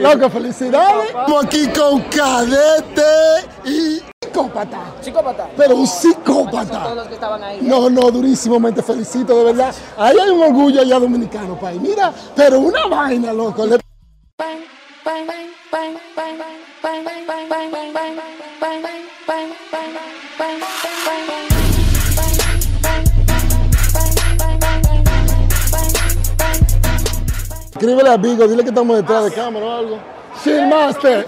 Loco, felicidades. Estamos aquí con Cadete y psicópata. Psicópata. Pero un psicópata. todos los que estaban ahí. No, no, durísimamente felicito, de verdad. Ahí hay un orgullo allá dominicano, país. Mira, pero una vaina, loco. Le- Escríbele a Vigo, dile que estamos detrás de cámara o algo. Chill Master.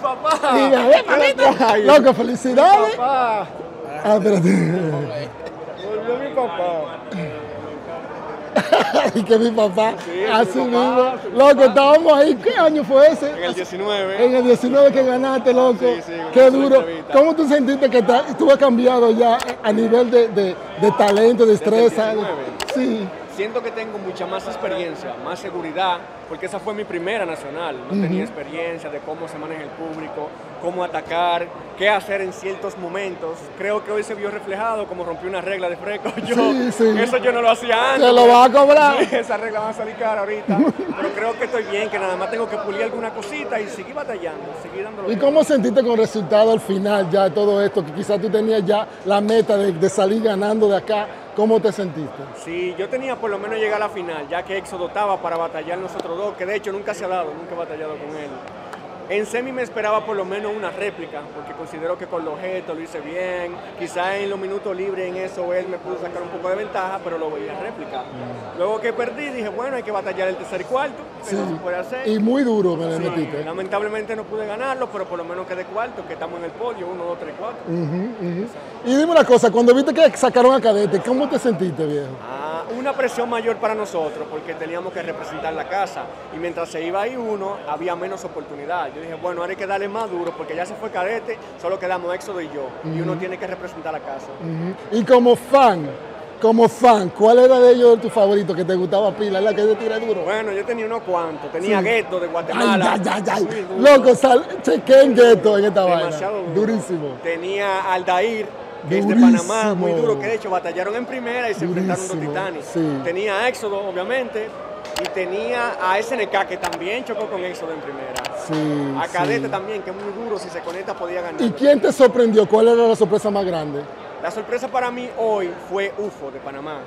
Ven, mamita. Loco, felicidades. Ah, espérate. Volvió mi papá. y que mi papá, así mi mismo. papá, mi Loco, papá. estábamos ahí. ¿Qué año fue ese? En el 19. En el 19 que ganaste, loco. Sí, sí, con Qué duro. ¿Cómo tú sentiste que has cambiado ya a nivel de, de- de talento, de destreza? 19. Sí. Siento que tengo mucha más experiencia, más seguridad, porque esa fue mi primera nacional. No tenía experiencia de cómo se maneja el público, cómo atacar, qué hacer en ciertos momentos. Creo que hoy se vio reflejado como rompí una regla de freco. Yo, Sí, sí. Eso yo no lo hacía antes. Te lo va a cobrar. Esa regla va a salir cara ahorita. Pero creo que estoy bien, que nada más tengo que pulir alguna cosita y seguir batallando, seguir dándolo. ¿Y cómo sentiste con el resultado al final ya de todo esto? Que quizás tú tenías ya la meta de, de salir ganando de acá. ¿Cómo te sentiste? Sí, yo tenía por lo menos llegar a la final, ya que Éxodo estaba para batallar nosotros dos, que de hecho nunca se ha dado, nunca he batallado con él. En semi me esperaba por lo menos una réplica, porque considero que con los objetos lo hice bien. Quizá en los minutos libres en eso él me pudo sacar un poco de ventaja, pero lo veía réplica. Luego que perdí, dije, bueno, hay que batallar el tercer y cuarto, que no se puede hacer. Y muy duro me Sí, metiste. lamentablemente no pude ganarlo, pero por lo menos quedé cuarto, que estamos en el podio, uno, dos, tres, cuatro. Y dime una cosa, cuando viste que sacaron a Cadete, ¿cómo te sentiste, viejo? Ah, una presión mayor para nosotros porque teníamos que representar la casa y mientras se iba ahí uno había menos oportunidad. Yo dije, bueno, ahora hay que darle más duro porque ya se fue cadete, solo quedamos Éxodo y yo y uno tiene que representar la casa. Y como fan, como fan, ¿cuál era de ellos tu favorito que te gustaba pila? ¿La que te tira duro? Bueno, yo tenía unos cuantos, tenía Sí. Gueto de Ay, Guatemala. ay, ay, ay. duro. Loco, sal, chequé en gueto en esta vaina. demasiado duro. Durísimo. Tenía Aldair, que es de Durísimo. Panamá, muy duro, que de hecho batallaron en primera y se enfrentaron Durísimo, titanes. sí. Tenía a Éxodo, obviamente, y tenía a SNK, que también chocó con Éxodo en primera. Sí, A Cadete sí. también, que es muy duro, si se conecta podía ganar. ¿Y quién te sorprendió? ¿Cuál era la sorpresa más grande? La sorpresa para mí hoy fue UFO de Panamá.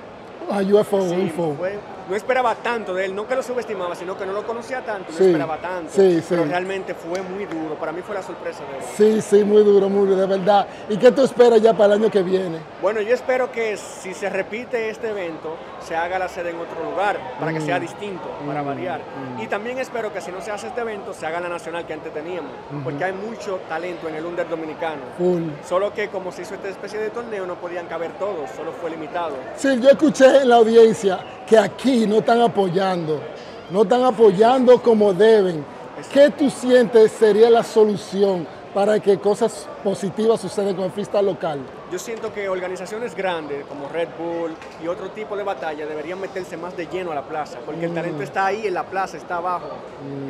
A UFO, UFO. fue- no esperaba tanto de él, no que lo subestimaba, sino que no lo conocía tanto, no Sí, esperaba tanto. sí, sí. Pero realmente fue muy duro, para mí fue la sorpresa de él. Sí, sí, muy duro, muy duro, de verdad. ¿Y qué tú esperas ya para el año que viene? Bueno, yo espero que si se repite este evento, se haga la sede en otro lugar, para que sea Mm. distinto, para variar. Y también espero que si no se hace este evento, se haga la nacional que antes teníamos, porque hay mucho talento en el under dominicano. Solo que como se hizo esta especie de torneo, no podían caber todos, solo fue limitado. Sí, yo escuché en la audiencia que aquí no están apoyando, no están apoyando como deben. ¿Qué tú sientes sería la solución para que cosas positivas sucedan con el freestyle local? Yo siento que organizaciones grandes como Red Bull y otro tipo de batalla deberían meterse más de lleno a la plaza, porque el talento está ahí en la plaza, está abajo.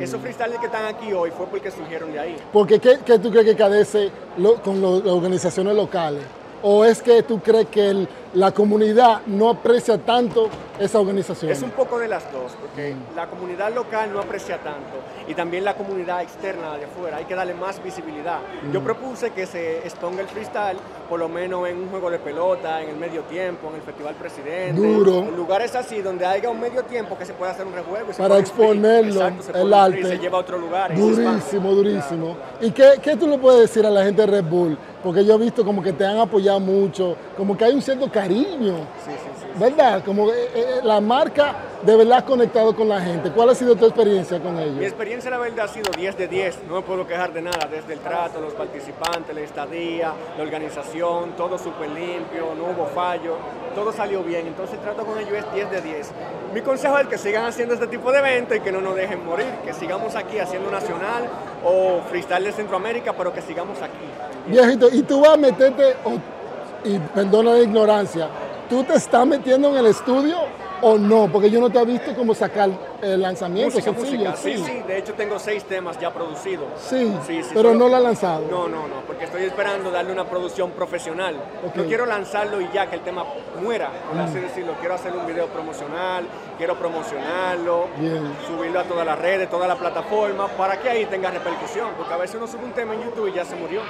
Esos freestyles que están aquí hoy fue porque surgieron de ahí. Porque ¿qué, qué tú crees que cadece lo- con lo- las organizaciones locales? ¿O es que tú crees que el- la comunidad no aprecia tanto esa organización? Es un poco de las dos, porque la comunidad local no aprecia tanto y también la comunidad externa de afuera, hay que darle más visibilidad. Yo propuse que se exponga el freestyle por lo menos en un juego de pelota, en el medio tiempo, en el Festival Presidente, Duro. en lugares así donde haya un medio tiempo que se pueda hacer un rejuego. y se Para exponerlo, Exacto, se el arte. se lleva a otro lugar. es Durísimo, fácil. durísimo. ¿Y qué, qué tú le puedes decir a la gente de Red Bull? Porque yo he visto como que te han apoyado mucho, como que hay un cierto cariño, Sí, sí, sí. ¿verdad? Como eh, eh, la marca de verdad ha conectado con la gente. ¿Cuál ha sido tu experiencia con Mi ellos? experiencia, la verdad, ha sido 10 de 10. No me puedo quejar de nada, desde el trato, los participantes, la estadía, la organización, todo súper limpio, no hubo fallo, todo salió bien. Entonces, el trato con ellos es 10 de 10. Mi consejo es que sigan haciendo este tipo de eventos y que no nos dejen morir, que sigamos aquí haciendo nacional o freestyle de Centroamérica, pero que sigamos aquí. Viejito, y tú vas a meterte, o- y perdona la ignorancia, tú te estás metiendo en el estudio o no? Porque yo no te he visto como sacar el lanzamiento Música, música. Sí, sí, de hecho tengo seis temas ya producidos. Sí, Sí, sí, pero solo- no lo ha lanzado. No, no, no, porque estoy esperando darle una producción profesional. No quiero lanzarlo y ya que el tema muera, por Mm. así decirlo. Quiero hacer un video promocional, quiero promocionarlo, Bien. subirlo a todas las redes, todas las plataformas, para que ahí tenga repercusión. Porque a veces uno sube un tema en YouTube y ya se murió.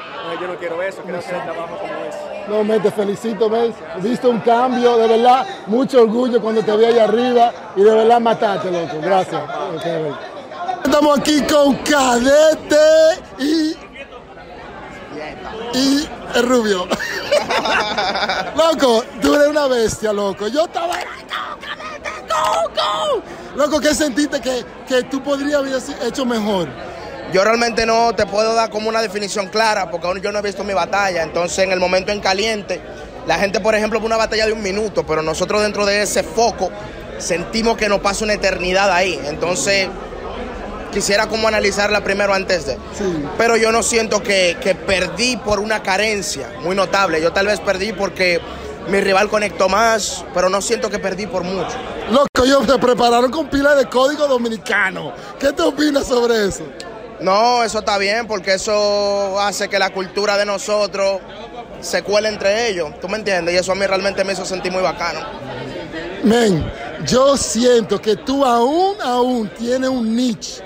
Yo no quiero eso, quiero hacer el trabajo como es. No, me te felicito, ¿ves? He visto un cambio, de verdad, mucho orgullo cuando te vi allá arriba y de verdad mataste, loco. Gracias. Estamos aquí con Cadete y. Y el rubio. loco, tú eres una bestia, loco. Yo estaba. "Go, Cadete, go, go". Loco, ¿qué sentiste que, que tú podrías haber hecho mejor? Yo realmente no te puedo dar como una definición clara porque aún yo no he visto mi batalla. Entonces, en el momento en caliente, la gente, por ejemplo, ve una batalla de un minuto, pero nosotros dentro de ese foco sentimos que nos pasa una eternidad ahí. Entonces, quisiera como analizarla primero antes de. Sí. Pero yo no siento que, que perdí por una carencia muy notable. Yo tal vez perdí porque mi rival conectó más, pero no siento que perdí por mucho. Loco, ellos te prepararon con pila de código dominicano. ¿Qué te opinas sobre eso? No, eso está bien porque eso hace que la cultura de nosotros se cuele entre ellos. ¿Tú me entiendes? Y eso a mí realmente me hizo sentir muy bacano. Men, yo siento que tú aún, aún tienes un niche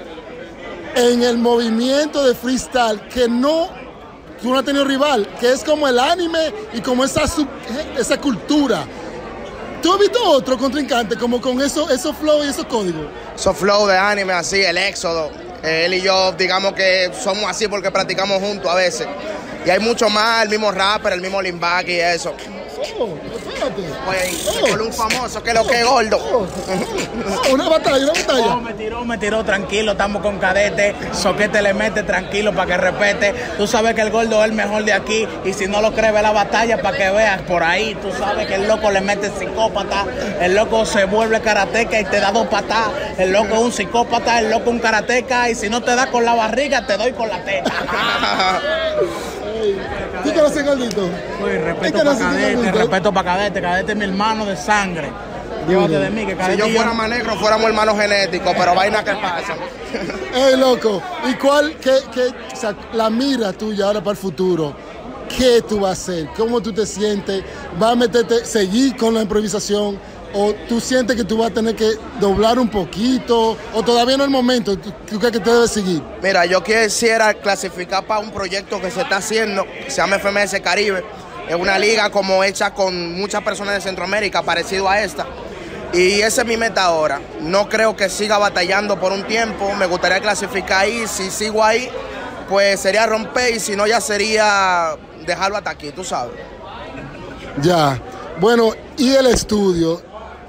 en el movimiento de freestyle que no, tú no has tenido rival, que es como el anime y como esa, sub- esa cultura. ¿Tú has visto otro contrincante como con eso, esos flow y esos códigos? Esos flow de anime así, el éxodo. Él y yo, digamos que somos así porque practicamos juntos a veces. Y hay mucho más, el mismo rapper, el mismo Limbaki y eso. Oh, espérate. Pues, Oh. con un famoso que lo que es gordo. Oh, oh, una batalla, una batalla. No, me tiró, me tiró tranquilo, estamos con cadete, soquete le mete tranquilo para que respete. Tú sabes que el gordo es el mejor de aquí y si no lo crees, ve la batalla para que veas por ahí. Tú sabes que el loco le mete psicópata, el loco se vuelve karateca y te da dos patas. El loco es un psicópata, el loco un karateca y si no te da con la barriga, te doy con la teta. ¿Tú conoces Gordito? ¿Qué respeto para cadete, respeto para cadete, cadete es mi hermano de sangre. Llévate de mí, que Si cadete yo y yo- fuera más negro, fuéramos hermanos genéticos, pero vaina que pasa. Ey, loco, ¿y cuál, qué, qué, o sea, la mira tuya ahora para el futuro? ¿Qué tú vas a hacer? ¿Cómo tú te sientes? ¿Vas a meterte, seguir con la improvisación? ¿O tú sientes que tú vas a tener que doblar un poquito? ¿O todavía no es el momento? ¿Tú, tú crees que te debes seguir? Mira, yo quisiera clasificar para un proyecto que se está haciendo, que se llama FMS Caribe. Es una liga como hecha con muchas personas de Centroamérica, parecido a esta. Y esa es mi meta ahora. No creo que siga batallando por un tiempo. Me gustaría clasificar ahí. Si sigo ahí, pues sería romper y si no, ya sería dejarlo hasta aquí, tú sabes. Ya. Bueno, ¿y el estudio?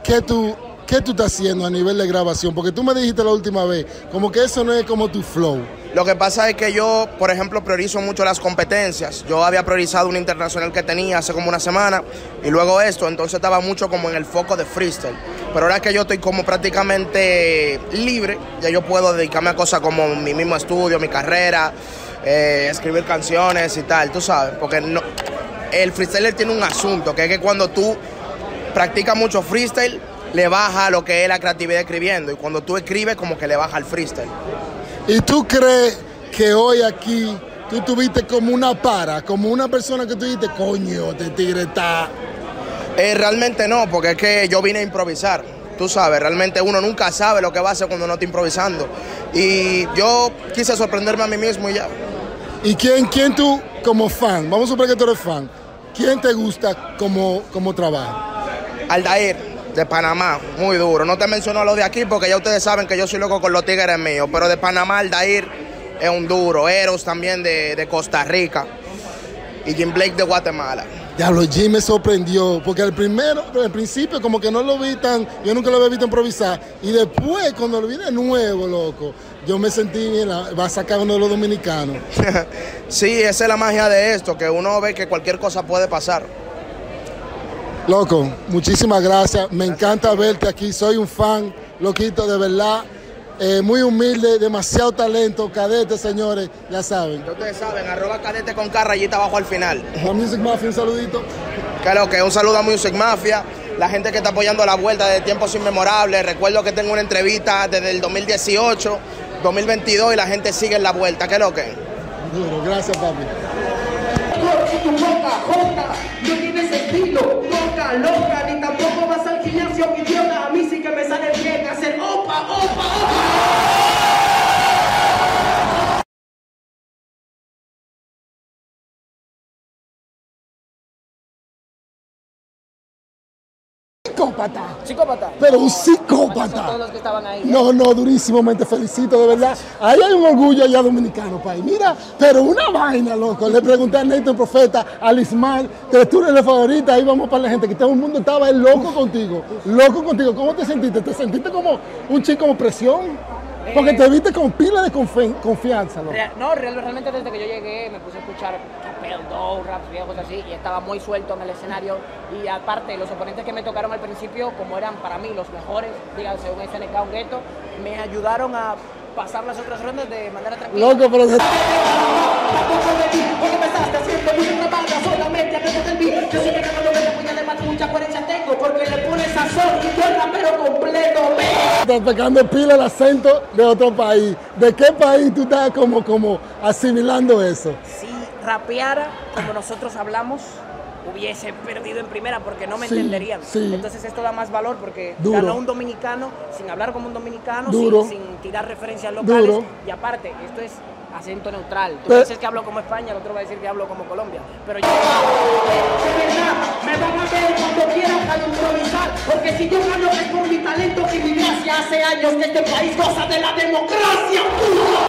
¿Qué tú, ¿Qué tú estás haciendo a nivel de grabación? Porque tú me dijiste la última vez, como que eso no es como tu flow. Lo que pasa es que yo, por ejemplo, priorizo mucho las competencias. Yo había priorizado una internacional que tenía hace como una semana y luego esto, entonces estaba mucho como en el foco de freestyle. Pero ahora que yo estoy como prácticamente libre, ya yo puedo dedicarme a cosas como mi mismo estudio, mi carrera, eh, escribir canciones y tal, tú sabes, porque el freestyler tiene un asunto, que es que cuando tú practicas mucho freestyle, le baja lo que es la creatividad escribiendo y cuando tú escribes como que le baja el freestyle. ¿Y tú crees que hoy aquí tú tuviste como una para, como una persona que tú dijiste, coño, este tigre está... Eh, realmente no, porque es que yo vine a improvisar. Tú sabes, realmente uno nunca sabe lo que va a hacer cuando no está improvisando. Y yo quise sorprenderme a mí mismo y ya. ¿Y quién, quién tú como fan, vamos a suponer que tú eres fan, quién te gusta como, como trabajo? Aldair, de Panamá, muy duro. No te menciono lo de aquí porque ya ustedes saben que yo soy loco con los tigres míos. Pero de Panamá, Aldair es un duro. Eros también de, de Costa Rica. Y Jim Blake de Guatemala. Diablo, Jim me sorprendió, porque al primero, al principio como que no lo vi tan, yo nunca lo había visto improvisar, y después cuando lo vi de nuevo, loco, yo me sentí, mira, va a sacar uno de los dominicanos. sí, esa es la magia de esto, que uno ve que cualquier cosa puede pasar. Loco, muchísimas gracias, me encanta verte aquí, soy un fan, loquito, de verdad, eh, muy humilde, demasiado talento, cadete, señores, ya saben. Ya ustedes saben, arroba cadete con K rayita abajo al final. A Music Mafia, un saludito. Claro que un saludo a Music Mafia, la gente que está apoyando la vuelta de tiempos inmemorables. Recuerdo que tengo una entrevista desde el 2018, 2022 y la gente sigue en la vuelta. ¿Qué lo que? Duro, gracias, papi. Estilo, loca, loca, ni Psicópata. Psicópata. Pero un psicópata. todos los que estaban ahí. No, no, durísimo, te felicito, de verdad. Ahí hay un orgullo allá dominicano, país. Mira, pero una vaina, loco. Le pregunté a Nathan Profeta, a Lismar, que tú eres la favorita, ahí vamos para la gente, que todo el mundo estaba loco contigo, loco contigo. ¿Cómo te sentiste? ¿Te sentiste como un chico con presión? Porque te viste con pila de confi- confianza. Real- no, real- realmente desde que yo llegué me puse a escuchar Capel, Doe, raps viejos así y estaba muy suelto en el escenario y aparte los oponentes que me tocaron al principio, como eran para mí los mejores, díganse un SNK, un Gueto, me ayudaron a pasar las otras rondas de manera tranquila. Loco, pero estás pegando pila el acento de otro país. ¿De qué país tú estás como, como asimilando eso? Si rapeara como nosotros hablamos, hubiese perdido en primera porque no me Sí, entenderían. sí. Entonces esto da más valor porque Duro. ganó un dominicano sin hablar como un dominicano, Duro. sin, sin tirar referencias locales. Duro. Y aparte, esto es acento neutral. Tú dices que hablo como España, el otro va a decir que hablo como Colombia. Pero yo... De verdad, me van a ver cuando quieran al improvisar. Porque si yo gano es por mi talento y mi gracia. Hace años que este país goza de la democracia.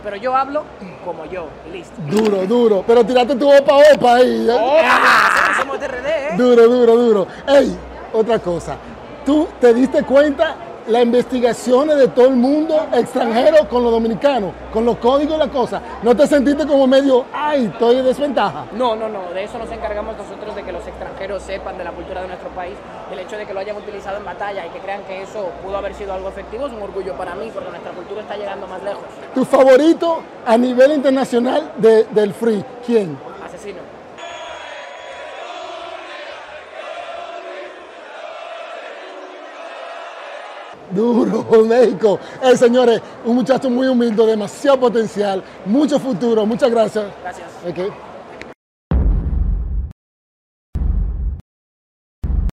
Pero yo hablo como yo, listo. Duro, duro. Pero tiraste tu opa opa ahí. ¿eh? Ah, somos de RD, ¿eh? Duro, duro, duro. Ey, otra cosa. ¿Tú te diste cuenta las investigaciones de todo el mundo extranjero con los dominicanos, con los códigos y la cosa? ¿No te sentiste como medio, ay, estoy en desventaja? No, no, no, de eso nos encargamos nosotros, de que los extranjeros sepan de la cultura de nuestro país, el hecho de que lo hayan utilizado en batalla y que crean que eso pudo haber sido algo efectivo es un orgullo para mí, porque nuestra cultura está llegando más lejos. ¿Tu favorito a nivel internacional de- del free? ¿Quién? Duro, México. Eh, señores, un muchacho muy humilde, demasiado potencial, mucho futuro. Muchas gracias. Gracias. Ok.